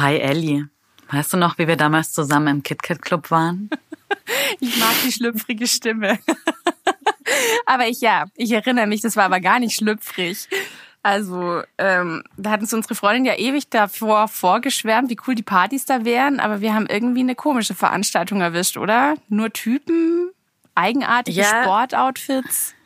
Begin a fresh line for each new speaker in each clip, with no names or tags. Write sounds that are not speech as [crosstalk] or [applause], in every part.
Hi Ellie. Weißt du noch, wie wir damals zusammen im KitKat Club waren? [laughs]
ich mag die schlüpfrige Stimme. [laughs] aber ich ja, ich erinnere mich, das war aber gar nicht schlüpfrig. Also, ähm, da hat uns unsere Freundin ja ewig davor vorgeschwärmt, wie cool die Partys da wären, aber wir haben irgendwie eine komische Veranstaltung erwischt, oder? Nur Typen, eigenartige ja. Sportoutfits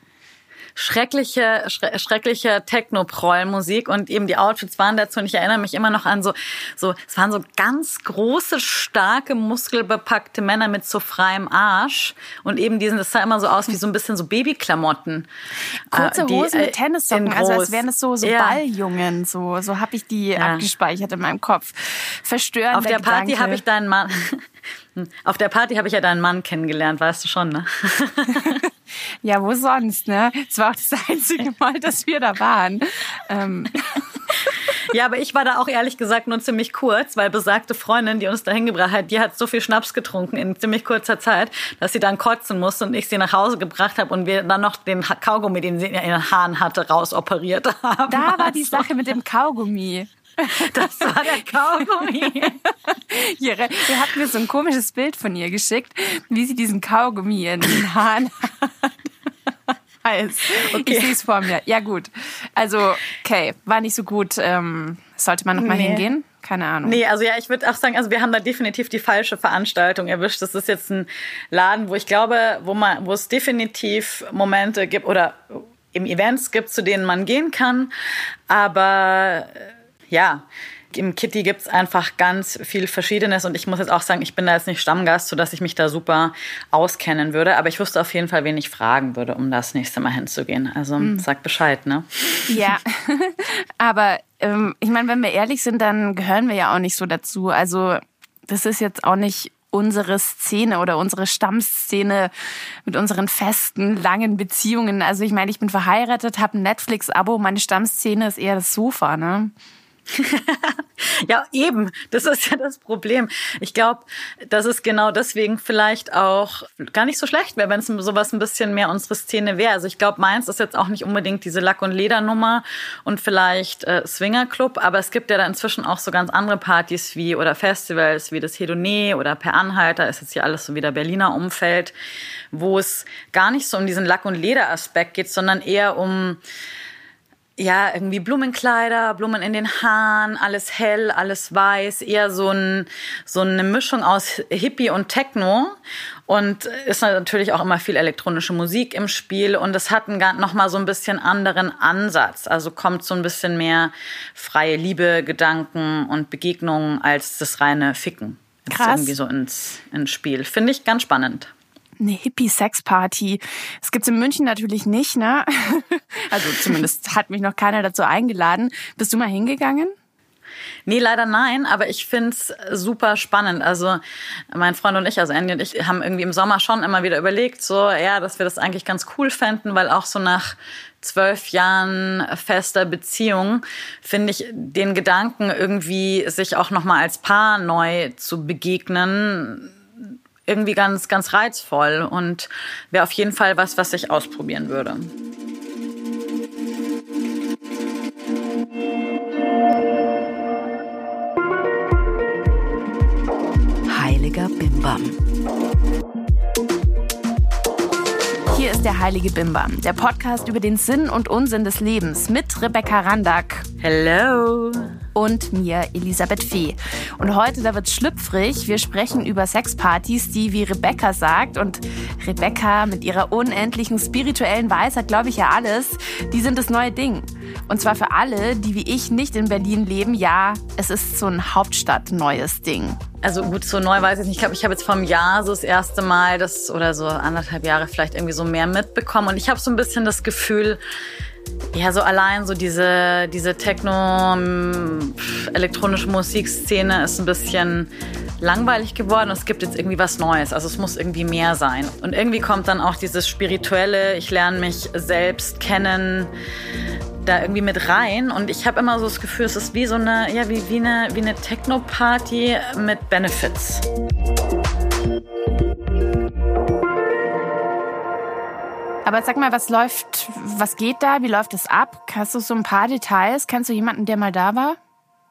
schreckliche, schre schreckliche Techno-Proll-Musik und eben die Outfits waren dazu und ich erinnere mich immer noch an so, so, es waren so ganz große, starke, muskelbepackte Männer mit so freiem Arsch und eben diesen, das sah immer so aus wie so ein bisschen so Babyklamotten.
Kurze äh, Hosen die, mit Tennissocken, also als wären es so, so ja. Balljungen, so, so habe ich die ja. abgespeichert in meinem Kopf. Verstörend.
Auf der Party habe ich deinen Mann, [laughs] auf der Party habe ich ja deinen Mann kennengelernt, weißt du schon, ne? [laughs]
ja, wo sonst, ne? Es war auch das einzige [laughs] Mal, dass wir da waren. Ähm. [laughs]
Ja, aber ich war da auch ehrlich gesagt nur ziemlich kurz, weil besagte Freundin, die uns da hingebracht hat, die hat so viel Schnaps getrunken in ziemlich kurzer Zeit, dass sie dann kotzen musste und ich sie nach Hause gebracht habe und wir dann noch den Kaugummi, den sie in den Haaren hatte, rausoperiert [laughs] haben.
Da war die Sache mit dem Kaugummi.
Das war der Kaugummi. [laughs]
Ihr, ihr habt mir so ein komisches Bild von ihr geschickt, wie sie diesen Kaugummi in den Haaren hat. Okay. Ich sehe es vor mir. Ja, gut. Also, okay, war nicht so gut. Ähm, sollte man nochmal nee. hingehen? Keine Ahnung.
Nee, also ja, ich würde auch sagen, also wir haben da definitiv die falsche Veranstaltung erwischt. Das ist jetzt ein Laden, wo ich glaube, wo man, wo es definitiv Momente gibt oder im Events gibt, zu denen man gehen kann. Aber ja, im Kitty gibt's einfach ganz viel Verschiedenes und ich muss jetzt auch sagen, ich bin da jetzt nicht Stammgast, sodass ich mich da super auskennen würde, aber ich wusste auf jeden Fall, wen ich fragen würde, um das nächste Mal hinzugehen. Also mhm. sag Bescheid, ne?
Ja, [laughs] aber ähm, ich meine, wenn wir ehrlich sind, dann gehören wir ja auch nicht so dazu. Also das ist jetzt auch nicht unsere Szene oder unsere Stammszene mit unseren festen, langen Beziehungen. Also ich meine, ich bin verheiratet, habe ein Netflix-Abo, meine Stammszene ist eher das Sofa, ne? [laughs]
ja, eben. Das ist ja das Problem. Ich glaube, dass es genau deswegen vielleicht auch gar nicht so schlecht wäre, wenn es sowas ein bisschen mehr unsere Szene wäre. Also ich glaube, meins ist jetzt auch nicht unbedingt diese Lack- und Ledernummer und vielleicht äh, Swingerclub, aber es gibt ja da inzwischen auch so ganz andere Partys wie oder Festivals wie das Hedoné oder Per Anhalter, ist jetzt hier alles so wieder Berliner Umfeld, wo es gar nicht so um diesen Lack- und Lederaspekt geht, sondern eher um ja, irgendwie Blumenkleider, Blumen in den Haaren, alles hell, alles weiß, eher so, ein, so eine Mischung aus Hippie und Techno. Und ist natürlich auch immer viel elektronische Musik im Spiel und es hat einen, noch mal so ein bisschen anderen Ansatz. Also kommt so ein bisschen mehr freie Liebe, Gedanken und Begegnungen als das reine Ficken. Krass. Ist irgendwie so ins, ins Spiel. Finde ich ganz spannend
eine Hippie-Sex-Party. Das gibt's in München natürlich nicht, ne? [laughs] Also zumindest hat mich noch keiner dazu eingeladen. Bist du mal hingegangen?
Nee, leider nein, aber ich find's super spannend. Also mein Freund und ich, also Andy und ich, haben irgendwie im Sommer schon immer wieder überlegt, so ja, dass wir das eigentlich ganz cool fänden, weil auch so nach zwölf Jahren fester Beziehung finde ich den Gedanken irgendwie sich auch noch mal als Paar neu zu begegnen irgendwie ganz, ganz reizvoll und wäre auf jeden Fall was, was ich ausprobieren würde.
Heiliger Bimbam. Hier ist der Heilige Bimbam, der Podcast über den Sinn und Unsinn des Lebens mit Rebecca Randack.
Hello
und mir, Elisabeth Fee. Und heute, da wird's schlüpfrig. Wir sprechen über Sexpartys, die, wie Rebecca sagt, und Rebecca mit ihrer unendlichen spirituellen Weisheit, glaube ich ja alles, die sind das neue Ding. Und zwar für alle, die wie ich nicht in Berlin leben, ja, es ist so ein Hauptstadt-neues Ding.
Also gut, so neu weiß ich nicht. Ich glaube, ich habe jetzt vom Jahr so das erste Mal das oder so anderthalb Jahre vielleicht irgendwie so mehr mitbekommen. Und ich habe so ein bisschen das Gefühl, ja, so allein so diese, diese Techno, elektronische Musikszene ist ein bisschen langweilig geworden. Es gibt jetzt irgendwie was Neues. Also es muss irgendwie mehr sein. Und irgendwie kommt dann auch dieses Spirituelle, ich lerne mich selbst kennen, da irgendwie mit rein. Und ich habe immer so das Gefühl, es ist wie so eine, ja, wie, wie eine, wie eine Techno-Party mit Benefits.
Aber sag mal, was läuft, was geht da? Wie läuft es ab? Hast du so ein paar Details? Kennst du jemanden, der mal da war?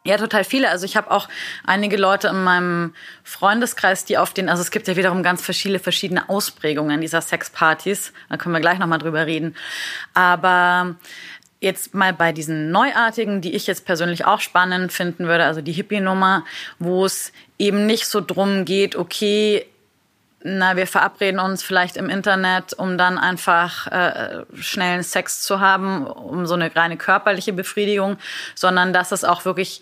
Ja, total viele. Also ich habe auch einige Leute in meinem Freundeskreis, die auf den, also es gibt ja wiederum ganz verschiedene verschiedene Ausprägungen dieser Sexpartys. Da können wir gleich nochmal drüber reden. Aber jetzt mal bei diesen neuartigen, die ich jetzt persönlich auch spannend finden würde, also die Hippie-Nummer, wo es eben nicht so drum geht, okay, na, wir verabreden uns vielleicht im Internet, um dann einfach äh, schnellen Sex zu haben, um so eine reine körperliche Befriedigung, sondern dass es auch wirklich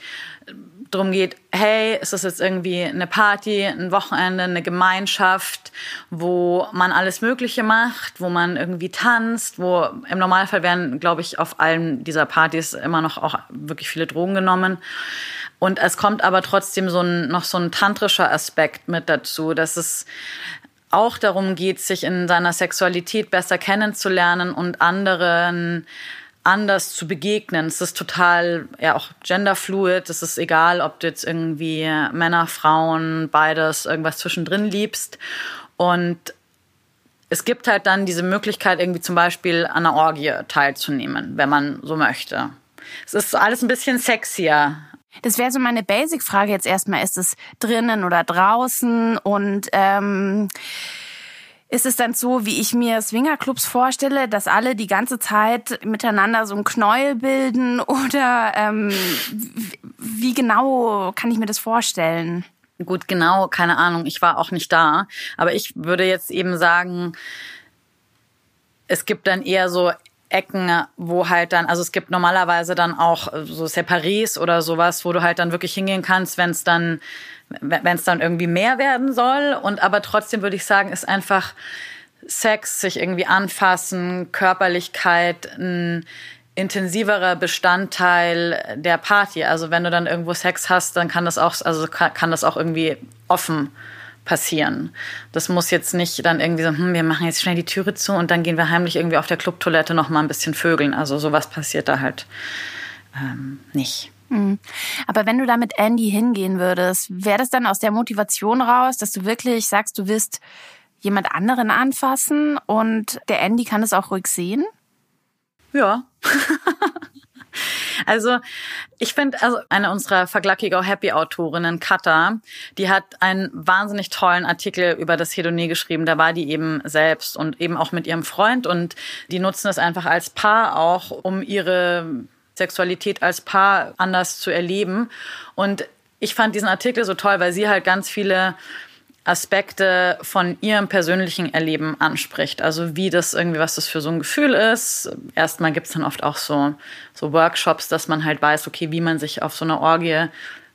drum geht, hey, ist das jetzt irgendwie eine Party, ein Wochenende, eine Gemeinschaft, wo man alles Mögliche macht, wo man irgendwie tanzt, wo im Normalfall werden, glaube ich, auf allen dieser Partys immer noch auch wirklich viele Drogen genommen. Und es kommt aber trotzdem so ein, noch so ein tantrischer Aspekt mit dazu, dass es auch darum geht, sich in seiner Sexualität besser kennenzulernen und anderen anders zu begegnen. Es ist total, ja, auch genderfluid. Es ist egal, ob du jetzt irgendwie Männer, Frauen, beides, irgendwas zwischendrin liebst. Und es gibt halt dann diese Möglichkeit, irgendwie zum Beispiel an einer Orgie teilzunehmen, wenn man so möchte. Es ist alles ein bisschen sexier
das wäre so meine Basic-Frage jetzt erstmal. Ist es drinnen oder draußen? Und ähm, ist es dann so, wie ich mir Swingerclubs vorstelle, dass alle die ganze Zeit miteinander so ein Knäuel bilden? [laughs] Oder ähm, wie genau kann ich mir das vorstellen?
Gut, genau, keine Ahnung. Ich war auch nicht da. Aber ich würde jetzt eben sagen, es gibt dann eher so Ecken, wo halt dann, also es gibt normalerweise dann auch so Separés oder sowas, wo du halt dann wirklich hingehen kannst, wenn es dann, wenn es dann irgendwie mehr werden soll. Und aber trotzdem würde ich sagen, ist einfach Sex, sich irgendwie anfassen, Körperlichkeit, ein intensiverer Bestandteil der Party. Also wenn du dann irgendwo Sex hast, dann kann das auch, also kann das auch irgendwie offen passieren. Das muss jetzt nicht dann irgendwie so, hm, wir machen jetzt schnell die Türe zu und dann gehen wir heimlich irgendwie auf der Clubtoilette noch mal ein bisschen vögeln. Also sowas passiert da halt ähm, nicht.
Mhm. Aber wenn du da mit Andy hingehen würdest, wäre das dann aus der Motivation raus, dass du wirklich sagst, du willst jemand anderen anfassen und der Andy kann es auch ruhig sehen?
Ja. [laughs] Also ich finde, also eine unserer Verglackigau Happy Autorinnen, Katha, die hat einen wahnsinnig tollen Artikel über das Hedonie geschrieben. Da war die eben selbst und eben auch mit ihrem Freund und die nutzen es einfach als Paar auch, um ihre Sexualität als Paar anders zu erleben. Und ich fand diesen Artikel so toll, weil sie halt ganz viele Aspekte von ihrem persönlichen Erleben anspricht. Also wie das irgendwie, was das für so ein Gefühl ist. Erstmal gibt es dann oft auch so, so Workshops, dass man halt weiß, okay, wie man sich auf so einer Orgie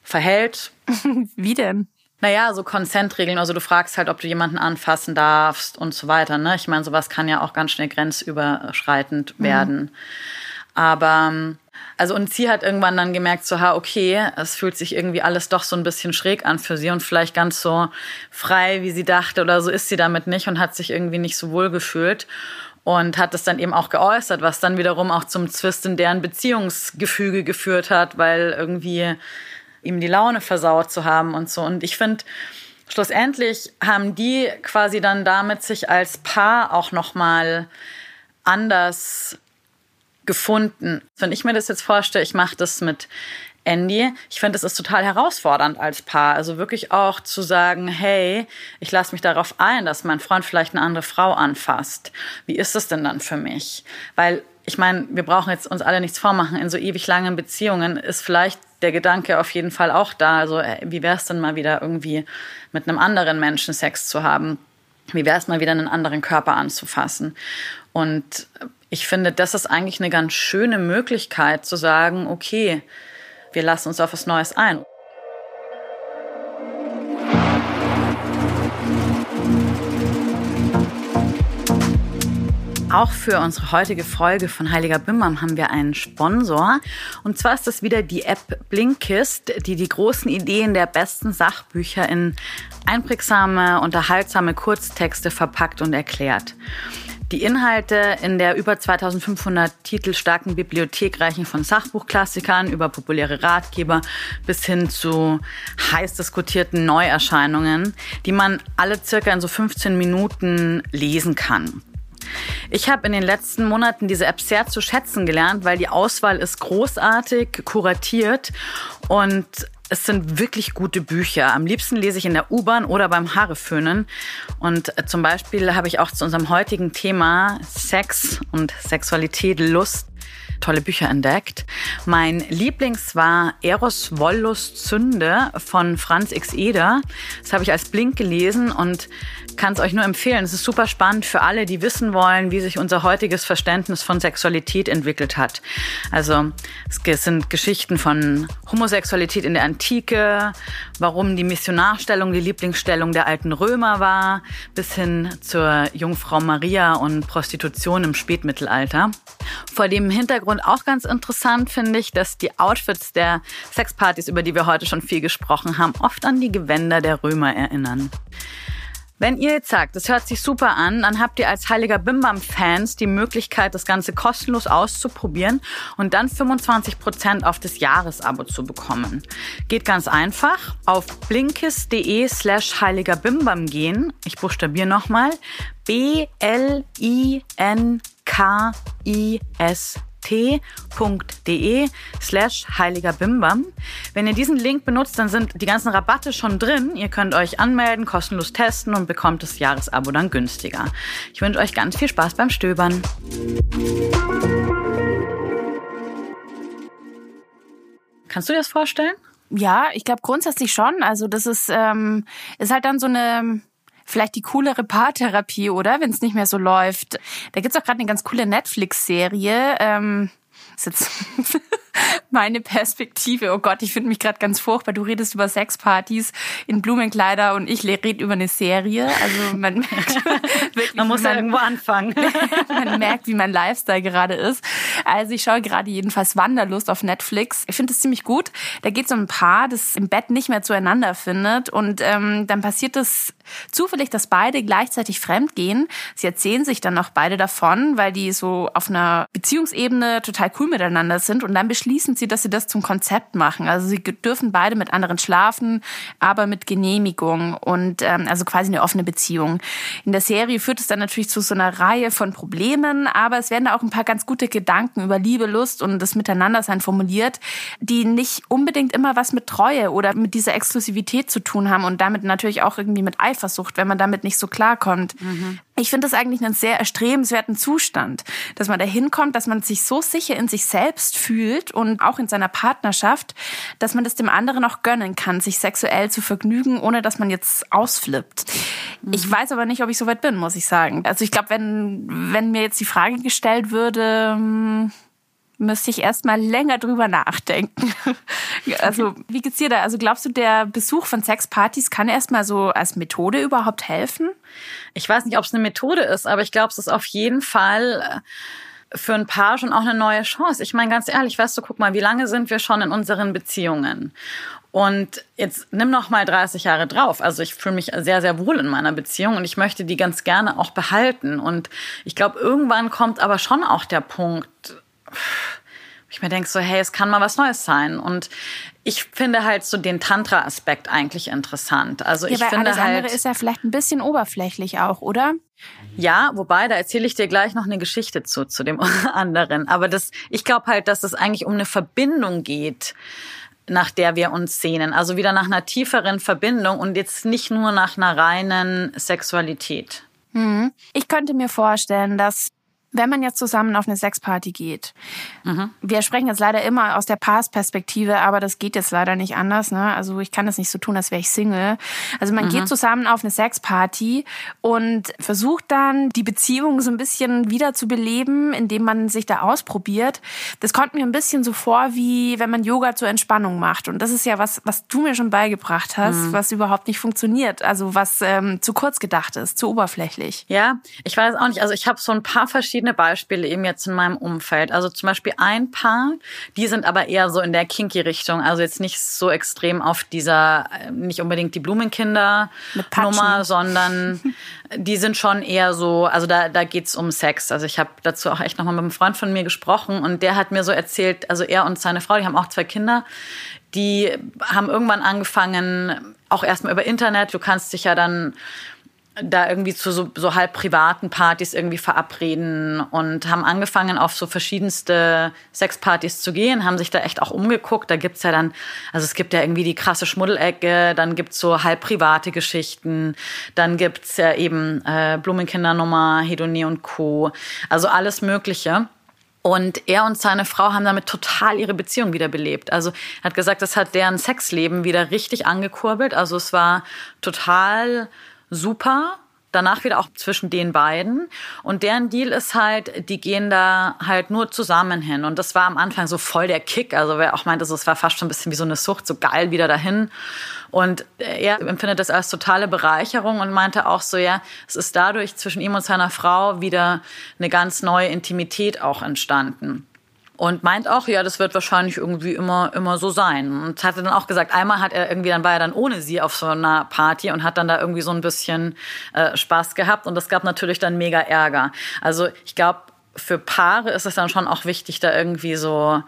verhält. [laughs]
wie denn?
Naja, so Konsentregeln. Also du fragst halt, ob du jemanden anfassen darfst und so weiter. Ne? Ich meine, sowas kann ja auch ganz schnell grenzüberschreitend mhm. werden. Aber also und sie hat irgendwann dann gemerkt, so, ha, okay, es fühlt sich irgendwie alles doch so ein bisschen schräg an für sie und vielleicht ganz so frei, wie sie dachte oder so ist sie damit nicht und hat sich irgendwie nicht so wohl gefühlt und hat es dann eben auch geäußert, was dann wiederum auch zum Zwist in deren Beziehungsgefüge geführt hat, weil irgendwie ihm die Laune versaut zu haben und so. Und ich finde, schlussendlich haben die quasi dann damit sich als Paar auch noch mal anders gefunden. Wenn ich mir das jetzt vorstelle, ich mache das mit Andy. Ich finde, es ist total herausfordernd als Paar. Also wirklich auch zu sagen, hey, ich lasse mich darauf ein, dass mein Freund vielleicht eine andere Frau anfasst. Wie ist es denn dann für mich? Weil ich meine, wir brauchen jetzt uns alle nichts vormachen. In so ewig langen Beziehungen ist vielleicht der Gedanke auf jeden Fall auch da. Also wie wäre es denn mal wieder irgendwie mit einem anderen Menschen Sex zu haben? Wie wäre es mal wieder einen anderen Körper anzufassen? Und ich finde, das ist eigentlich eine ganz schöne Möglichkeit zu sagen, okay, wir lassen uns auf was Neues ein. Auch für unsere heutige Folge von Heiliger Bimbam haben wir einen Sponsor. Und zwar ist das wieder die App Blinkist, die die großen Ideen der besten Sachbücher in einprägsame, unterhaltsame Kurztexte verpackt und erklärt. Die Inhalte in der über 2500 Titel starken Bibliothek reichen von Sachbuchklassikern über populäre Ratgeber bis hin zu heiß diskutierten Neuerscheinungen, die man alle circa in so 15 Minuten lesen kann. Ich habe in den letzten Monaten diese App sehr zu schätzen gelernt, weil die Auswahl ist großartig, kuratiert und es sind wirklich gute Bücher. Am liebsten lese ich in der U-Bahn oder beim Haareföhnen. Und äh, zum Beispiel habe ich auch zu unserem heutigen Thema Sex und Sexualität, Lust tolle Bücher entdeckt. Mein Lieblings war Eros Wollust Zünde von Franz X. Eder. Das habe ich als Blink gelesen und kann es euch nur empfehlen. Es ist super spannend für alle, die wissen wollen, wie sich unser heutiges Verständnis von Sexualität entwickelt hat. Also es sind Geschichten von Homosexualität in der Antike, warum die Missionarstellung die Lieblingsstellung der alten Römer war, bis hin zur Jungfrau Maria und Prostitution im Spätmittelalter. Vor dem Hintergrund auch ganz interessant finde ich, dass die Outfits der Sexpartys, über die wir heute schon viel gesprochen haben, oft an die Gewänder der Römer erinnern. Wenn ihr jetzt sagt, das hört sich super an, dann habt ihr als Heiliger Bimbam-Fans die Möglichkeit, das Ganze kostenlos auszuprobieren und dann 25% auf das Jahresabo zu bekommen. Geht ganz einfach auf blinkist.de slash heiliger Bimbam gehen. Ich buchstabiere nochmal. B-L-I-N-K-I-S t.de slash heiliger Bimbam. Wenn ihr diesen Link benutzt, dann sind die ganzen Rabatte schon drin. Ihr könnt euch anmelden, kostenlos testen und bekommt das Jahresabo dann günstiger. Ich wünsche euch ganz viel Spaß beim Stöbern. Kannst du dir das vorstellen?
Ja, ich glaube grundsätzlich schon. Also das ist, ähm, ist halt dann so eine vielleicht die coolere Paartherapie, oder? Wenn es nicht mehr so läuft. Da gibt's auch gerade eine ganz coole Netflix-Serie. Ähm, ist jetzt meine Perspektive. Oh Gott, ich finde mich gerade ganz furchtbar. Du redest über Sexpartys in Blumenkleider und ich rede über eine Serie. Also man [laughs] merkt
wirklich, man muss ja irgendwo anfangen. [laughs]
man merkt, wie mein Lifestyle gerade ist. Also ich schaue gerade jedenfalls Wanderlust auf Netflix. Ich finde es ziemlich gut. Da geht es um ein Paar, das im Bett nicht mehr zueinander findet und ähm, dann passiert es zufällig, dass beide gleichzeitig fremd gehen. Sie erzählen sich dann auch beide davon, weil die so auf einer Beziehungsebene total cool miteinander sind und dann beschließen sie, dass sie das zum Konzept machen. Also sie dürfen beide mit anderen schlafen, aber mit Genehmigung und ähm, also quasi eine offene Beziehung. In der Serie führt es dann natürlich zu so einer Reihe von Problemen, aber es werden da auch ein paar ganz gute Gedanken über Liebe, Lust und das Miteinandersein formuliert, die nicht unbedingt immer was mit Treue oder mit dieser Exklusivität zu tun haben und damit natürlich auch irgendwie mit Eifersucht, wenn man damit nicht so klarkommt. Mhm. Ich finde das eigentlich einen sehr erstrebenswerten Zustand, dass man da hinkommt, dass man sich so sicher in sich selbst fühlt und auch in seiner Partnerschaft, dass man das dem anderen auch gönnen kann, sich sexuell zu vergnügen, ohne dass man jetzt ausflippt. Mhm. Ich weiß aber nicht, ob ich so weit bin, muss ich sagen. Also ich glaube, wenn, wenn mir jetzt die Frage gestellt würde, hm, müsste ich erstmal länger drüber nachdenken. [laughs] also, wie geht's dir da? Also, glaubst du, der Besuch von Sexpartys kann erstmal so als Methode überhaupt helfen?
Ich weiß nicht, ob es eine Methode ist, aber ich glaube, es ist auf jeden Fall äh, für ein Paar schon auch eine neue Chance. Ich meine, ganz ehrlich, weißt du, guck mal, wie lange sind wir schon in unseren Beziehungen? Und jetzt nimm noch mal 30 Jahre drauf. Also ich fühle mich sehr, sehr wohl in meiner Beziehung und ich möchte die ganz gerne auch behalten. Und ich glaube, irgendwann kommt aber schon auch der Punkt, ich mir denke so, hey, es kann mal was Neues sein. Und ich finde halt so den Tantra-Aspekt eigentlich interessant. Also ja, ich finde
alles
halt.
andere ist ja vielleicht ein bisschen oberflächlich auch, oder?
Ja, wobei, da erzähle ich dir gleich noch eine Geschichte zu, zu dem [laughs] anderen. Aber das, ich glaube halt, dass es eigentlich um eine Verbindung geht nach der wir uns sehnen. Also wieder nach einer tieferen Verbindung und jetzt nicht nur nach einer reinen Sexualität.
Mhm. Ich könnte mir vorstellen, dass wenn man jetzt zusammen auf eine Sexparty geht, mhm. wir sprechen jetzt leider immer aus der Paarsperspektive, aber das geht jetzt leider nicht anders. Ne? Also ich kann das nicht so tun, als wäre ich Single. Also man mhm. geht zusammen auf eine Sexparty und versucht dann die Beziehung so ein bisschen wieder zu beleben, indem man sich da ausprobiert. Das kommt mir ein bisschen so vor, wie wenn man Yoga zur Entspannung macht. Und das ist ja was, was du mir schon beigebracht hast, mhm. was überhaupt nicht funktioniert. Also was ähm, zu kurz gedacht ist, zu oberflächlich.
Ja, ich weiß auch nicht. Also ich habe so ein paar verschiedene verschiedene Beispiele eben jetzt in meinem Umfeld. Also zum Beispiel ein Paar, die sind aber eher so in der kinky Richtung. Also jetzt nicht so extrem auf dieser, äh, nicht unbedingt die Blumenkinder-Nummer, sondern [laughs] die sind schon eher so, also da, da geht's um Sex. Also ich habe dazu auch echt nochmal mit einem Freund von mir gesprochen und der hat mir so erzählt, also er und seine Frau, die haben auch zwei Kinder, die haben irgendwann angefangen, auch erstmal über Internet, du kannst dich ja dann da irgendwie zu so, so halb privaten Partys irgendwie verabreden und haben angefangen, auf so verschiedenste Sexpartys zu gehen, haben sich da echt auch umgeguckt. Da gibt's ja dann, also es gibt ja irgendwie die krasse Schmuddelecke, dann gibt's so halb private Geschichten, dann gibt's ja eben äh, Blumenkindernummer, Hedonie und Co. Also alles Mögliche. Und er und seine Frau haben damit total ihre Beziehung wiederbelebt. Also er hat gesagt, das hat deren Sexleben wieder richtig angekurbelt. Also es war total super. Danach wieder auch zwischen den beiden. Und deren Deal ist halt, die gehen da halt nur zusammen hin. Und das war am Anfang so voll der Kick. Also wer auch meinte, es war fast schon ein bisschen wie so eine Sucht, so geil wieder dahin. Und er empfindet das als totale Bereicherung und meinte auch so, ja, es ist dadurch zwischen ihm und seiner Frau wieder eine ganz neue Intimität auch entstanden. Und meint auch, ja, das wird wahrscheinlich irgendwie immer, immer so sein. Und hatte dann auch gesagt, einmal hat er irgendwie, dann war er dann ohne sie auf so einer Party und hat dann da irgendwie so ein bisschen äh, Spaß gehabt. Und das gab natürlich dann mega Ärger. Also ich glaube, für Paare ist es dann schon auch wichtig, da irgendwie so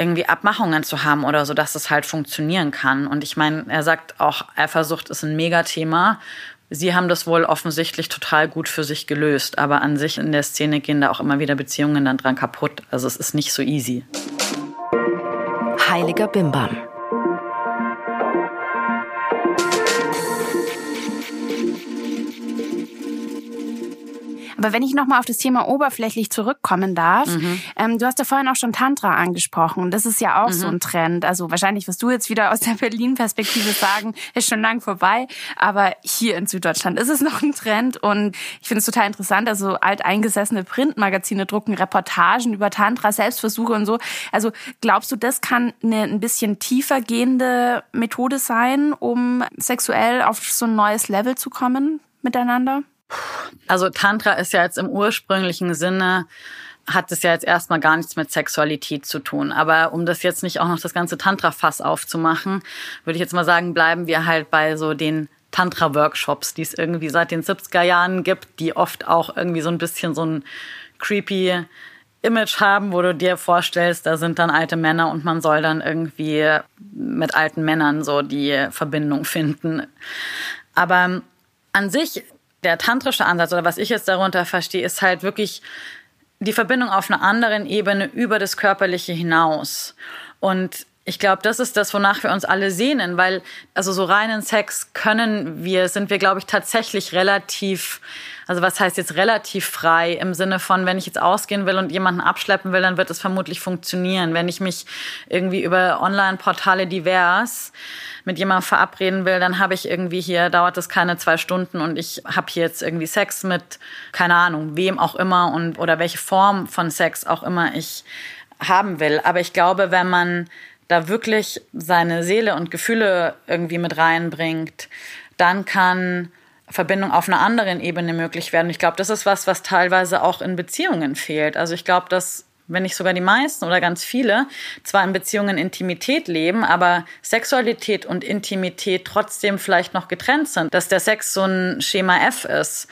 irgendwie Abmachungen zu haben oder so, dass es halt funktionieren kann. Und ich meine, er sagt auch, Eifersucht ist ein Megathema. Sie haben das wohl offensichtlich total gut für sich gelöst, aber an sich in der Szene gehen da auch immer wieder Beziehungen dann dran kaputt. Also es ist nicht so easy.
Heiliger Bimbam.
Aber wenn ich nochmal auf das Thema oberflächlich zurückkommen darf, mhm. ähm, du hast ja vorhin auch schon Tantra angesprochen. Das ist ja auch mhm. so ein Trend. Also wahrscheinlich, was du jetzt wieder aus der [laughs] Berlin-Perspektive sagen, ist schon lang vorbei. Aber hier in Süddeutschland ist es [laughs] noch ein Trend. Und ich finde es total interessant. Also alteingesessene Printmagazine drucken Reportagen über Tantra, Selbstversuche und so. Also glaubst du, das kann eine ein bisschen tiefer gehende Methode sein, um sexuell auf so ein neues Level zu kommen miteinander?
Also Tantra ist ja jetzt im ursprünglichen Sinne hat es ja jetzt erstmal gar nichts mit Sexualität zu tun. Aber um das jetzt nicht auch noch das ganze Tantra-Fass aufzumachen, würde ich jetzt mal sagen, bleiben wir halt bei so den Tantra-Workshops, die es irgendwie seit den 70er Jahren gibt, die oft auch irgendwie so ein bisschen so ein creepy Image haben, wo du dir vorstellst, da sind dann alte Männer und man soll dann irgendwie mit alten Männern so die Verbindung finden. Aber an sich der tantrische Ansatz oder was ich jetzt darunter verstehe, ist halt wirklich die Verbindung auf einer anderen Ebene über das Körperliche hinaus. Und ich glaube, das ist das, wonach wir uns alle sehnen, weil also so reinen Sex können wir, sind wir, glaube ich, tatsächlich relativ, also was heißt jetzt relativ frei im Sinne von, wenn ich jetzt ausgehen will und jemanden abschleppen will, dann wird es vermutlich funktionieren. Wenn ich mich irgendwie über Online-Portale divers mit jemandem verabreden will, dann habe ich irgendwie hier, dauert das keine zwei Stunden und ich habe hier jetzt irgendwie Sex mit, keine Ahnung, wem auch immer und oder welche Form von Sex auch immer ich haben will. Aber ich glaube, wenn man da wirklich seine Seele und Gefühle irgendwie mit reinbringt, dann kann Verbindung auf einer anderen Ebene möglich werden. Ich glaube, das ist was, was teilweise auch in Beziehungen fehlt. Also ich glaube, dass wenn nicht sogar die meisten oder ganz viele, zwar in Beziehungen Intimität leben, aber Sexualität und Intimität trotzdem vielleicht noch getrennt sind, dass der Sex so ein Schema F ist.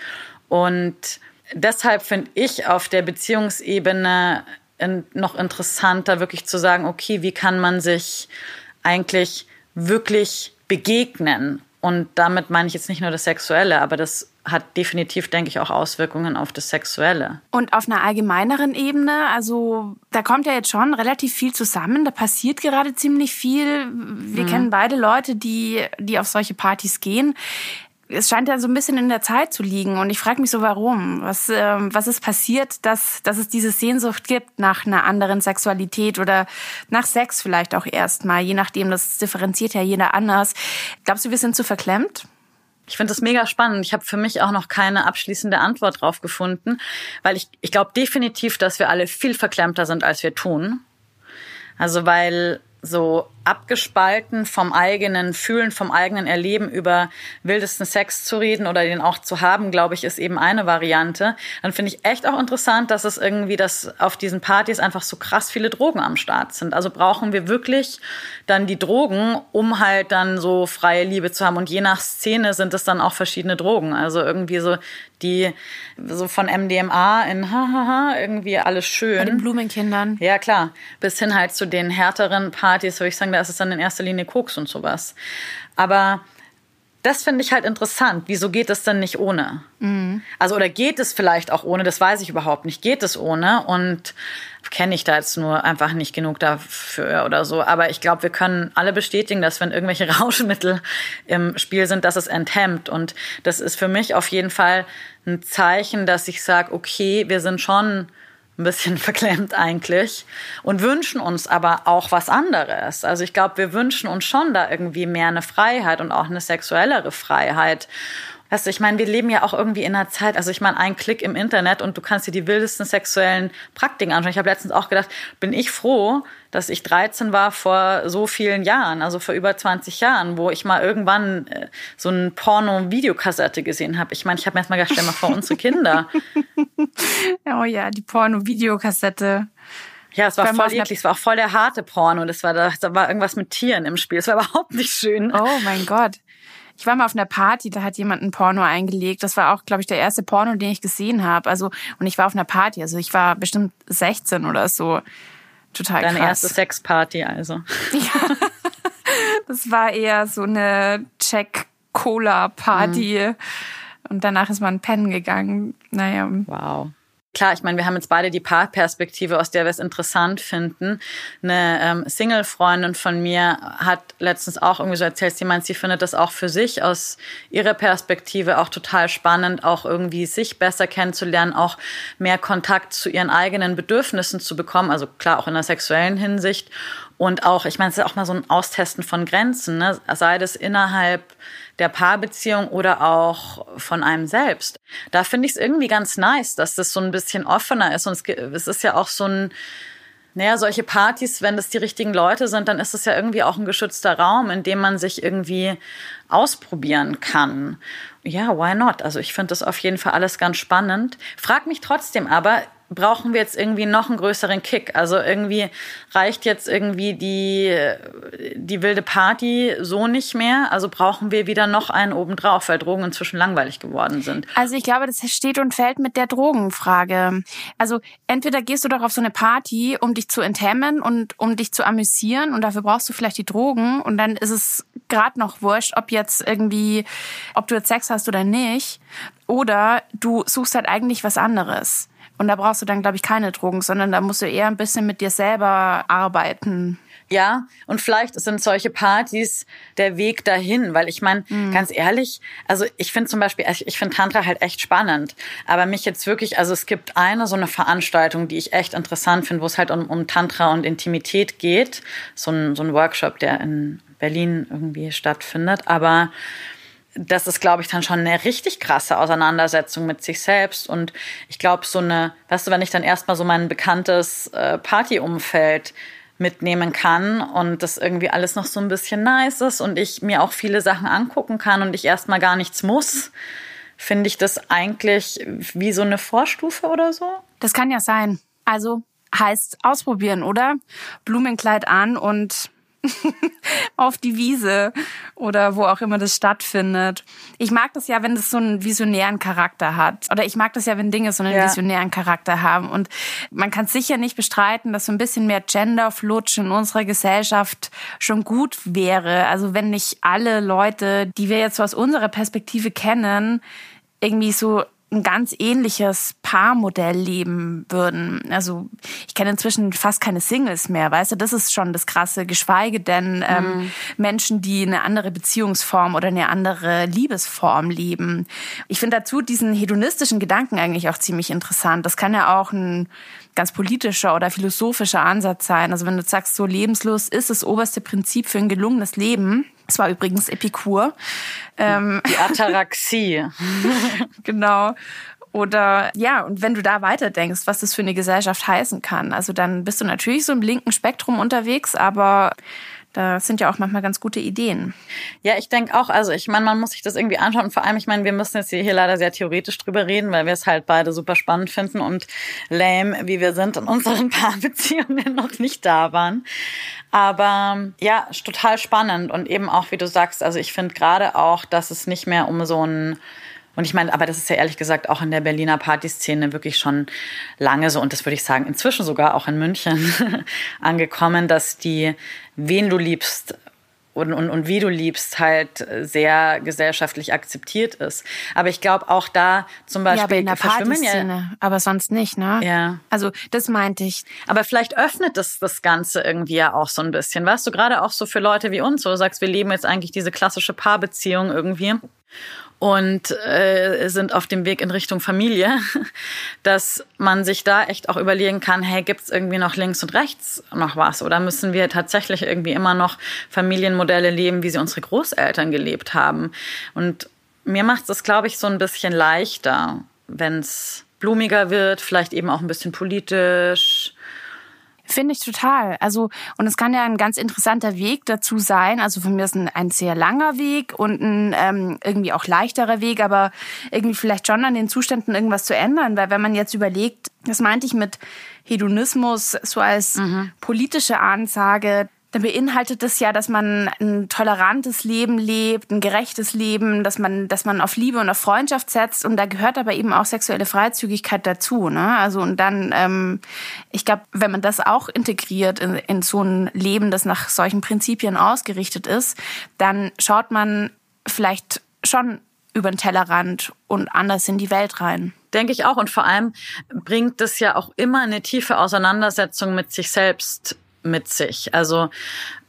Und deshalb finde ich auf der Beziehungsebene noch interessanter, wirklich zu sagen, okay, wie kann man sich eigentlich wirklich begegnen? Und damit meine ich jetzt nicht nur das Sexuelle, aber das hat definitiv, denke ich, auch Auswirkungen auf das Sexuelle.
Und auf einer allgemeineren Ebene, also da kommt ja jetzt schon relativ viel zusammen, da passiert gerade ziemlich viel. Wir mhm. kennen beide Leute, die, die auf solche Partys gehen es scheint ja so ein bisschen in der Zeit zu liegen und ich frage mich so, warum? Was, ähm, was ist passiert, dass, dass es diese Sehnsucht gibt nach einer anderen Sexualität oder nach Sex vielleicht auch erstmal, je nachdem, das differenziert ja jeder anders. Glaubst du, wir sind zu verklemmt?
Ich finde das mega spannend. Ich habe für mich auch noch keine abschließende Antwort drauf gefunden, weil ich, ich glaube definitiv, dass wir alle viel verklemmter sind, als wir tun. Also weil so abgespalten vom eigenen Fühlen, vom eigenen Erleben über wildesten Sex zu reden oder den auch zu haben, glaube ich, ist eben eine Variante. Dann finde ich echt auch interessant, dass es irgendwie, dass auf diesen Partys einfach so krass viele Drogen am Start sind. Also brauchen wir wirklich dann die Drogen, um halt dann so freie Liebe zu haben. Und je nach Szene sind es dann auch verschiedene Drogen. Also irgendwie so die so von MDMA in hahaha irgendwie alles schön. Bei
den Blumenkindern.
Ja, klar. Bis hin halt zu den härteren Partys, würde ich sagen, da ist es dann in erster Linie Koks und sowas. Aber das finde ich halt interessant. Wieso geht es denn nicht ohne? Mhm. Also, oder geht es vielleicht auch ohne? Das weiß ich überhaupt nicht. Geht es ohne? Und kenne ich da jetzt nur einfach nicht genug dafür oder so. Aber ich glaube, wir können alle bestätigen, dass wenn irgendwelche [laughs] Rauschmittel im Spiel sind, dass es enthemmt. Und das ist für mich auf jeden Fall ein Zeichen, dass ich sage, okay, wir sind schon ein bisschen [laughs] verklemmt eigentlich und wünschen uns aber auch was anderes. Also ich glaube, wir wünschen uns schon da irgendwie mehr eine Freiheit und auch eine sexuellere Freiheit. Weißt du, ich meine, wir leben ja auch irgendwie in einer Zeit, also ich meine, ein Klick im Internet und du kannst dir die wildesten sexuellen Praktiken anschauen. Ich habe letztens auch gedacht, bin ich froh, dass ich 13 war vor so vielen Jahren, also vor über 20 Jahren, wo ich mal irgendwann äh, so ein Porno-Videokassette gesehen habe. Ich meine, ich habe mir erst mal gedacht, stell mal vor, unsere Kinder. [laughs]
oh ja, die Porno-Videokassette.
Ja, es war voll eklig, es war auch voll der harte Porno. Das war, da, da war irgendwas mit Tieren im Spiel. Es war überhaupt nicht schön.
Oh mein Gott. Ich war mal auf einer Party, da hat jemand ein Porno eingelegt. Das war auch, glaube ich, der erste Porno, den ich gesehen habe. Also und ich war auf einer Party, also ich war bestimmt 16 oder so. Total
Deine
krass.
erste Sexparty also. [laughs]
Ja. Das war eher so eine Check-Cola-Party. Mhm. Und danach ist man pennen gegangen. Naja.
Wow klar, ich meine, wir haben jetzt beide die Paarperspektive, aus der wir es interessant finden. Eine ähm, Single-Freundin von mir hat letztens auch irgendwie so erzählt, sie meint, sie findet das auch für sich aus ihrer Perspektive auch total spannend, auch irgendwie sich besser kennenzulernen, auch mehr Kontakt zu ihren eigenen Bedürfnissen zu bekommen, also klar auch in der sexuellen Hinsicht. Und auch, ich meine, es ist auch mal so ein Austesten von Grenzen, ne? sei das innerhalb der Paarbeziehung oder auch von einem selbst. Da finde ich es irgendwie ganz nice, dass das so ein bisschen offener ist. Und es, ist ja auch so ein, naja, solche Partys, wenn das die richtigen Leute sind, dann ist es ja irgendwie auch ein geschützter Raum, in dem man sich irgendwie ausprobieren kann. Ja, why not? Also ich finde das auf jeden Fall alles ganz spannend. Frag mich trotzdem aber, brauchen wir jetzt irgendwie noch einen größeren Kick. Also irgendwie reicht jetzt irgendwie die, die wilde Party so nicht mehr. Also brauchen wir wieder noch einen obendrauf, weil Drogen inzwischen langweilig geworden sind.
Also ich glaube, das steht und fällt mit der Drogenfrage. Also entweder gehst du doch auf so eine Party, um dich zu enthemmen und um dich zu amüsieren und dafür brauchst du vielleicht die Drogen und dann ist es gerade noch wurscht, ob jetzt irgendwie, ob du jetzt Sex hast oder nicht. Oder du suchst halt eigentlich was anderes. Und da brauchst du dann, glaube ich, keine Drogen, sondern da musst du eher ein bisschen mit dir selber arbeiten.
Ja, und vielleicht sind solche Partys der Weg dahin, weil ich meine, mhm. ganz ehrlich, also ich finde zum Beispiel, ich finde Tantra halt echt spannend, aber mich jetzt wirklich, also es gibt eine so eine Veranstaltung, die ich echt interessant finde, wo es halt um, um Tantra und Intimität geht, so ein, so ein Workshop, der in Berlin irgendwie stattfindet, aber das ist, glaube ich, dann schon eine richtig krasse Auseinandersetzung mit sich selbst. Und ich glaube, so eine, weißt du, wenn ich dann erstmal so mein bekanntes äh, Partyumfeld mitnehmen kann und das irgendwie alles noch so ein bisschen nice ist und ich mir auch viele Sachen angucken kann und ich erstmal gar nichts muss, finde ich das eigentlich wie so eine Vorstufe oder so.
Das kann ja sein. Also heißt ausprobieren, oder? Blumenkleid an und [laughs] auf die Wiese oder wo auch immer das stattfindet. Ich mag das ja, wenn das so einen visionären Charakter hat. Oder ich mag das ja, wenn Dinge so einen ja. visionären Charakter haben. Und man kann sicher nicht bestreiten, dass so ein bisschen mehr Genderflutsch in unserer Gesellschaft schon gut wäre. Also wenn nicht alle Leute, die wir jetzt so aus unserer Perspektive kennen, irgendwie so ein ganz ähnliches Paarmodell leben würden. Also ich kenne inzwischen fast keine Singles mehr, weißt du, das ist schon das Krasse, geschweige denn ähm, mhm. Menschen, die eine andere Beziehungsform oder eine andere Liebesform leben. Ich finde dazu diesen hedonistischen Gedanken eigentlich auch ziemlich interessant. Das kann ja auch ein ganz politischer oder philosophischer Ansatz sein. Also wenn du sagst, so lebenslos ist das oberste Prinzip für ein gelungenes Leben, es war übrigens Epikur.
Ähm, Die Ataraxie. [laughs]
genau. Oder ja, und wenn du da weiterdenkst, was das für eine Gesellschaft heißen kann, also dann bist du natürlich so im linken Spektrum unterwegs, aber da sind ja auch manchmal ganz gute Ideen.
Ja, ich denke auch, also ich meine, man muss sich das irgendwie anschauen. Und vor allem, ich meine, wir müssen jetzt hier leider sehr theoretisch drüber reden, weil wir es halt beide super spannend finden und lame, wie wir sind, in unseren [laughs] Paarbeziehungen noch nicht da waren. Aber ja, total spannend und eben auch, wie du sagst, also ich finde gerade auch, dass es nicht mehr um so ein und ich meine, aber das ist ja ehrlich gesagt auch in der Berliner Partyszene wirklich schon lange so und das würde ich sagen, inzwischen sogar auch in München [laughs] angekommen, dass die Wen du liebst und, und, und wie du liebst, halt sehr gesellschaftlich akzeptiert ist. Aber ich glaube auch da zum Beispiel
ja, aber in der Partyszene, ja, aber sonst nicht, ne?
Ja.
Also das meinte ich.
Aber vielleicht öffnet das das Ganze irgendwie ja auch so ein bisschen, weißt du, gerade auch so für Leute wie uns, wo du sagst, wir leben jetzt eigentlich diese klassische Paarbeziehung irgendwie und äh, sind auf dem Weg in Richtung Familie, [laughs] dass man sich da echt auch überlegen kann, hey, gibt's irgendwie noch links und rechts noch was? Oder müssen wir tatsächlich irgendwie immer noch Familienmodelle leben, wie sie unsere Großeltern gelebt haben? Und mir macht es, glaube ich, so ein bisschen leichter, wenn's blumiger wird, vielleicht eben auch ein bisschen politisch
Finde ich total. Also, und es kann ja ein ganz interessanter Weg dazu sein. Also für mich ist ein, ein sehr langer Weg und ein ähm, irgendwie auch leichterer Weg, aber irgendwie vielleicht schon an den Zuständen irgendwas zu ändern. Weil wenn man jetzt überlegt, das meinte ich mit Hedonismus so als mhm. politische Ansage, dann beinhaltet das ja, dass man ein tolerantes Leben lebt, ein gerechtes Leben, dass man, dass man auf Liebe und auf Freundschaft setzt und da gehört aber eben auch sexuelle Freizügigkeit dazu. Ne? Also und dann, ähm, ich glaube, wenn man das auch integriert in, in so ein Leben, das nach solchen Prinzipien ausgerichtet ist, dann schaut man vielleicht schon über den Tellerrand und anders in die Welt rein.
Denke ich auch. Und vor allem bringt das ja auch immer eine tiefe Auseinandersetzung mit sich selbst mit sich. Also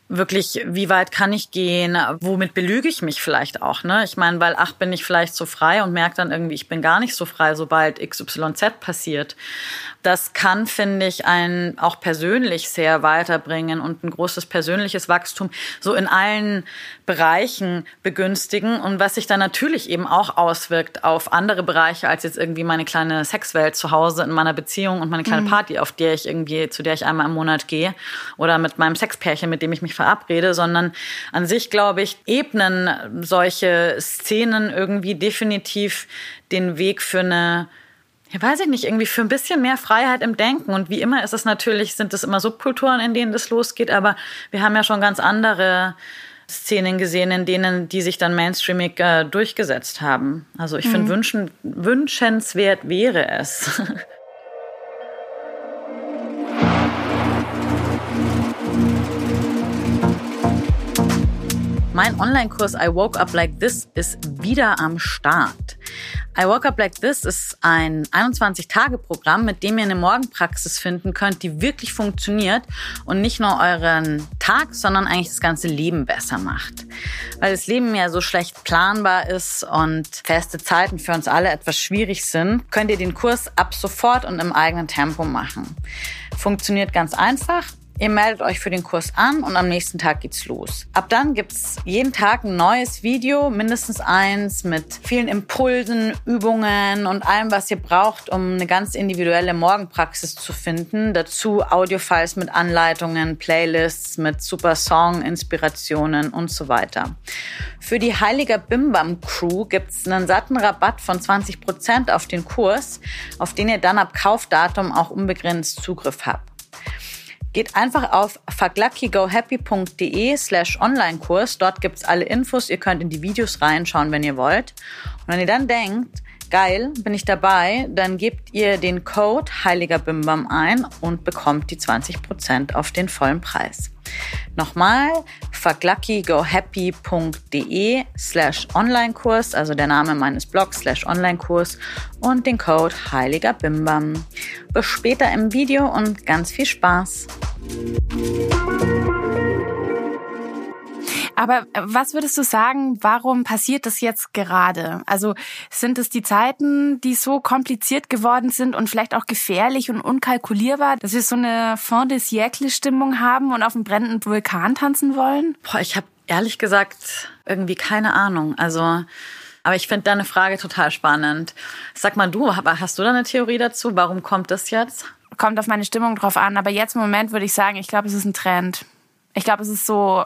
wirklich, wie weit kann ich gehen? Womit belüge ich mich vielleicht auch? Ne? Ich meine, weil ach, bin ich vielleicht so frei und merke dann irgendwie, ich bin gar nicht so frei, sobald XYZ passiert. Das kann, finde ich, einen auch persönlich sehr weiterbringen und ein großes persönliches Wachstum so in allen Bereichen begünstigen und was sich dann natürlich eben auch auswirkt auf andere Bereiche als jetzt irgendwie meine kleine Sexwelt zu Hause in meiner Beziehung und meine kleine mhm. Party, auf der ich irgendwie, zu der ich einmal im Monat gehe oder mit meinem Sexpärchen, mit dem ich mich verabrede, sondern an sich, glaube ich, ebnen solche Szenen irgendwie definitiv den Weg für eine ja, weiß ich nicht, irgendwie für ein bisschen mehr Freiheit im Denken. Und wie immer ist es natürlich, sind es immer Subkulturen, in denen das losgeht, aber wir haben ja schon ganz andere Szenen gesehen, in denen die sich dann mainstreamig äh, durchgesetzt haben. Also ich mhm. finde, wünschen, wünschenswert wäre es. [laughs] Mein Online-Kurs I Woke Up Like This ist wieder am Start. I Woke Up Like This ist ein 21-Tage-Programm, mit dem ihr eine Morgenpraxis finden könnt, die wirklich funktioniert und nicht nur euren Tag, sondern eigentlich das ganze Leben besser macht. Weil das Leben ja so schlecht planbar ist und feste Zeiten für uns alle etwas schwierig sind, könnt ihr den Kurs ab sofort und im eigenen Tempo machen. Funktioniert ganz einfach. Ihr meldet euch für den Kurs an und am nächsten Tag geht's los. Ab dann gibt's jeden Tag ein neues Video, mindestens eins mit vielen Impulsen, Übungen und allem, was ihr braucht, um eine ganz individuelle Morgenpraxis zu finden. Dazu Audiofiles mit Anleitungen, Playlists mit super Song, Inspirationen und so weiter. Für die Heiliger Bimbam Crew gibt's einen satten Rabatt von 20% auf den Kurs, auf den ihr dann ab Kaufdatum auch unbegrenzt Zugriff habt. Geht einfach auf fucklukkygohappy.de slash Online-Kurs. Dort gibt's alle Infos. Ihr könnt in die Videos reinschauen, wenn ihr wollt. Und wenn ihr dann denkt, geil, bin ich dabei, dann gebt ihr den Code Heiliger Bimbam ein und bekommt die 20% auf den vollen Preis. Nochmal, fuckluckygohappy.de slash Online-Kurs, also der Name meines Blogs slash Online-Kurs und den Code Heiliger Bimbam. Bis später im Video und ganz viel Spaß.
Aber äh, was würdest du sagen, warum passiert das jetzt gerade? Also sind es die Zeiten, die so kompliziert geworden sind und vielleicht auch gefährlich und unkalkulierbar, dass wir so eine Fin de siècle Stimmung haben und auf dem brennenden Vulkan tanzen wollen?
Boah, ich habe ehrlich gesagt irgendwie keine Ahnung. Also aber ich finde deine Frage total spannend. Sag mal du, hast du da eine Theorie dazu? Warum kommt das jetzt?
Kommt auf meine Stimmung drauf an. Aber jetzt im Moment würde ich sagen, ich glaube, es ist ein Trend. Ich glaube, es ist so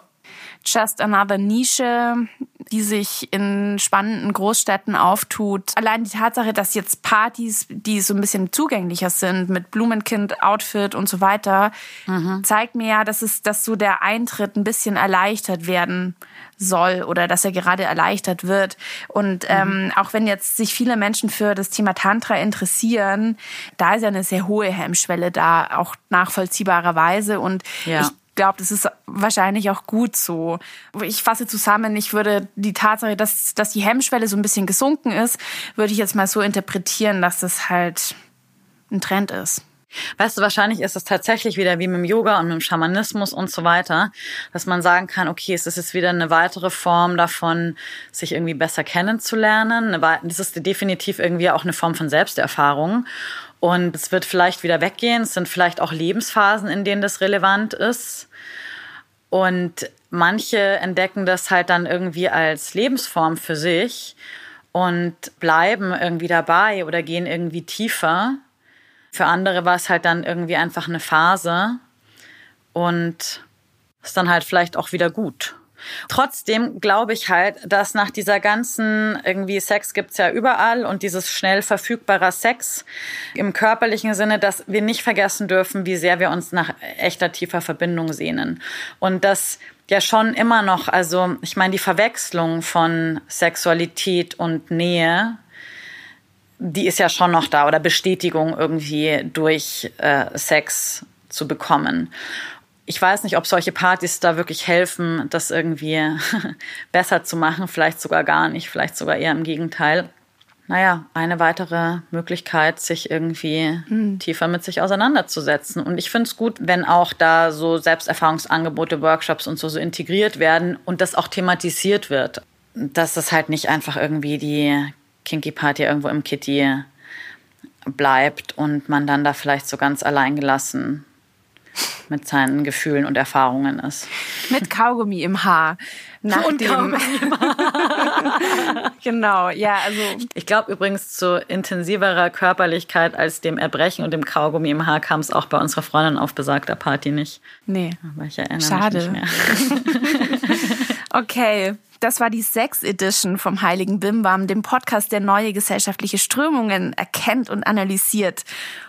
Just Another Nische, die sich in spannenden Großstädten auftut. Allein die Tatsache, dass jetzt Partys, die so ein bisschen zugänglicher sind, mit Blumenkind-Outfit und so weiter, mhm. zeigt mir ja, dass es, dass so der Eintritt ein bisschen erleichtert werden soll oder dass er gerade erleichtert wird. Und mhm. ähm, auch wenn jetzt sich viele Menschen für das Thema Tantra interessieren, da ist ja eine sehr hohe Hemmschwelle da, auch nachvollziehbarerweise. Und ja. ich glaube, das ist wahrscheinlich auch gut so. Ich fasse zusammen, ich würde die Tatsache, dass, dass die Hemmschwelle so ein bisschen gesunken ist, würde ich jetzt mal so interpretieren, dass das halt ein Trend ist.
Weißt du, wahrscheinlich ist es tatsächlich wieder wie mit dem Yoga und mit dem Schamanismus und so weiter, dass man sagen kann, okay, es ist jetzt wieder eine weitere Form davon, sich irgendwie besser kennenzulernen. Das ist definitiv irgendwie auch eine Form von Selbsterfahrung. Und es wird vielleicht wieder weggehen. Es sind vielleicht auch Lebensphasen, in denen das relevant ist. Und manche entdecken das halt dann irgendwie als Lebensform für sich und bleiben irgendwie dabei oder gehen irgendwie tiefer. Für andere war es halt dann irgendwie einfach eine Phase und ist dann halt vielleicht auch wieder gut. Trotzdem glaube ich halt, dass nach dieser ganzen irgendwie Sex gibt's ja überall und dieses schnell verfügbarer Sex im körperlichen Sinne, dass wir nicht vergessen dürfen, wie sehr wir uns nach echter tiefer Verbindung sehnen. Und das ja schon immer noch, also ich meine, die Verwechslung von Sexualität und Nähe, die ist ja schon noch da oder Bestätigung irgendwie durch äh, Sex zu bekommen ich weiß nicht, ob solche Partys da wirklich helfen, das irgendwie [laughs] besser zu machen. Vielleicht sogar gar nicht, vielleicht sogar eher im Gegenteil. Naja, eine weitere Möglichkeit, sich irgendwie hm. tiefer mit sich auseinanderzusetzen. Und ich finde es gut, wenn auch da so Selbsterfahrungsangebote, Workshops und so, so integriert werden und das auch thematisiert wird. Dass das halt nicht einfach irgendwie die Kinky Party irgendwo im Kitty bleibt und man dann da vielleicht so ganz alleingelassen mit seinen Gefühlen und Erfahrungen ist.
Mit Kaugummi im Haar.
Nach und dem [laughs]
genau, ja, also.
Ich glaube übrigens zu intensiverer Körperlichkeit als dem Erbrechen und dem Kaugummi im Haar kam es auch bei unserer Freundin auf besagter Party nicht.
Nee.
Aber ich erinnere
Schade.
mich nicht mehr. [laughs] [laughs]
okay. Das war die Sex Edition vom Heiligen Bimbam, dem Podcast, der neue gesellschaftliche Strömungen erkennt und analysiert.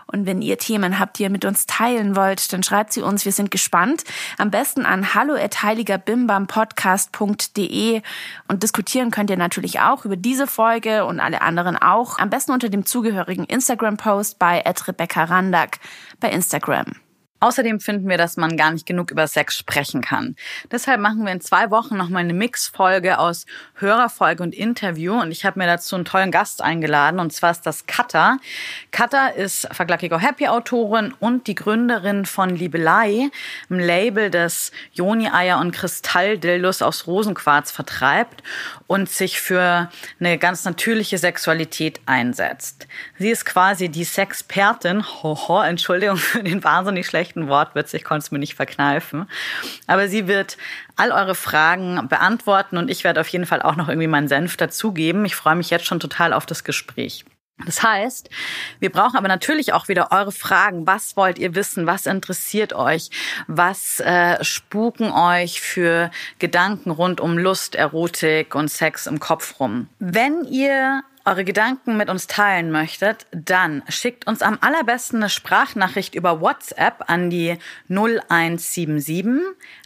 Und wenn ihr Themen habt, die ihr mit uns teilen wollt, dann schreibt sie uns. Wir sind gespannt. Am besten an hallo@heiligerbimbampodcast.de und diskutieren könnt ihr natürlich auch über diese Folge und alle anderen auch. Am besten unter dem zugehörigen Instagram-Post bei Rebecca Randak bei Instagram.
Außerdem finden wir, dass man gar nicht genug über Sex sprechen kann. Deshalb machen wir in zwei Wochen nochmal eine Mixfolge aus Hörerfolge und Interview. Und ich habe mir dazu einen tollen Gast eingeladen. Und zwar ist das Katha. Katha ist Verglacico Happy Autorin und die Gründerin von Liebelei, einem Label, das Joni-Eier und Kristalldildos aus Rosenquarz vertreibt und sich für eine ganz natürliche Sexualität einsetzt. Sie ist quasi die Sexpertin. Hoho, Entschuldigung für den wahnsinnig schlechten schlechten Wortwitz, ich konnte es mir nicht verkneifen. Aber sie wird all eure Fragen beantworten und ich werde auf jeden Fall auch noch irgendwie meinen Senf dazugeben. Ich freue mich jetzt schon total auf das Gespräch. Das heißt, wir brauchen aber natürlich auch wieder eure Fragen. Was wollt ihr wissen? Was interessiert euch? Was äh, spuken euch für Gedanken rund um Lust, Erotik und Sex im Kopf rum? Wenn ihr eure Gedanken mit uns teilen möchtet, dann schickt uns am allerbesten eine Sprachnachricht über WhatsApp an die 0177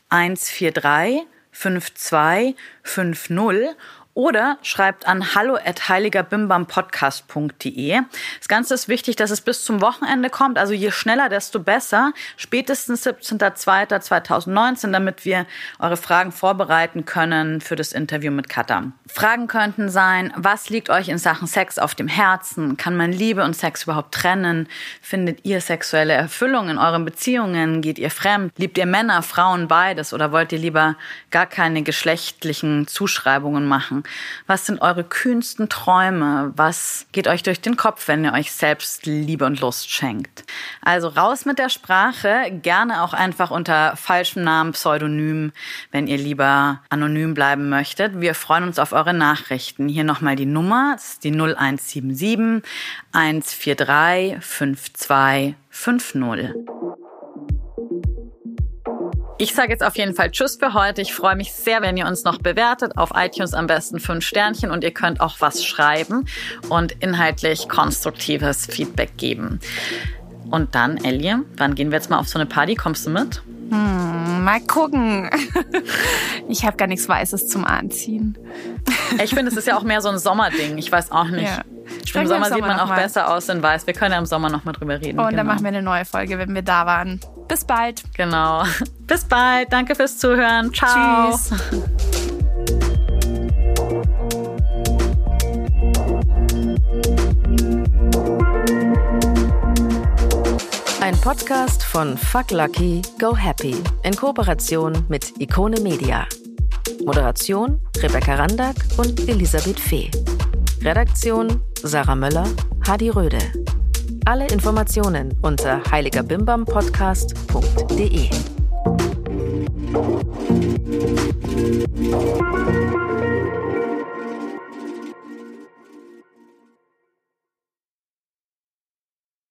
143 5250 oder schreibt an hallo at heiligerbimbampodcast.de. Das Ganze ist wichtig, dass es bis zum Wochenende kommt, also je schneller, desto besser. Spätestens 17.02.2019, damit wir eure Fragen vorbereiten können für das Interview mit Katha. Fragen könnten sein, was liegt euch in Sachen Sex auf dem Herzen? Kann man Liebe und Sex überhaupt trennen? Findet ihr sexuelle Erfüllung in euren Beziehungen? Geht ihr fremd? Liebt ihr Männer, Frauen, beides? Oder wollt ihr lieber gar keine geschlechtlichen Zuschreibungen machen? Was sind eure kühnsten Träume? Was geht euch durch den Kopf, wenn ihr euch selbst Liebe und Lust schenkt? Also raus mit der Sprache, gerne auch einfach unter falschem Namen, Pseudonym, wenn ihr lieber anonym bleiben möchtet. Wir freuen uns auf eure Nachrichten. Hier nochmal die Nummer, das ist die 0177 143 5250. Ich sage jetzt auf jeden Fall Tschüss für heute. Ich freue mich sehr, wenn ihr uns noch bewertet. Auf iTunes am besten fünf Sternchen und ihr könnt auch was schreiben und inhaltlich konstruktives Feedback geben. Und dann, Ellie, wann gehen wir jetzt mal auf so eine Party? Kommst du mit?
Hm, mal gucken. [laughs] Ich habe gar nichts Weißes zum Anziehen. [laughs]
Ich finde, es ist ja auch mehr so ein Sommerding. Ich weiß auch nicht. Ja. Im Sommer, Sommer sieht man auch mal. besser aus in Weiß. Wir können ja im Sommer noch mal drüber reden.
Und genau. dann machen wir eine neue Folge, wenn wir da waren. Bis bald.
Genau. Bis bald. Danke fürs Zuhören. Ciao. Tschüss.
Ein Podcast von Fuck Lucky, Go Happy in Kooperation mit Ikone Media. Moderation Rebecca Randack und Elisabeth Fee. Redaktion Sarah Möller, Hadi Röde. Alle Informationen unter heiligerbimbampodcast.de.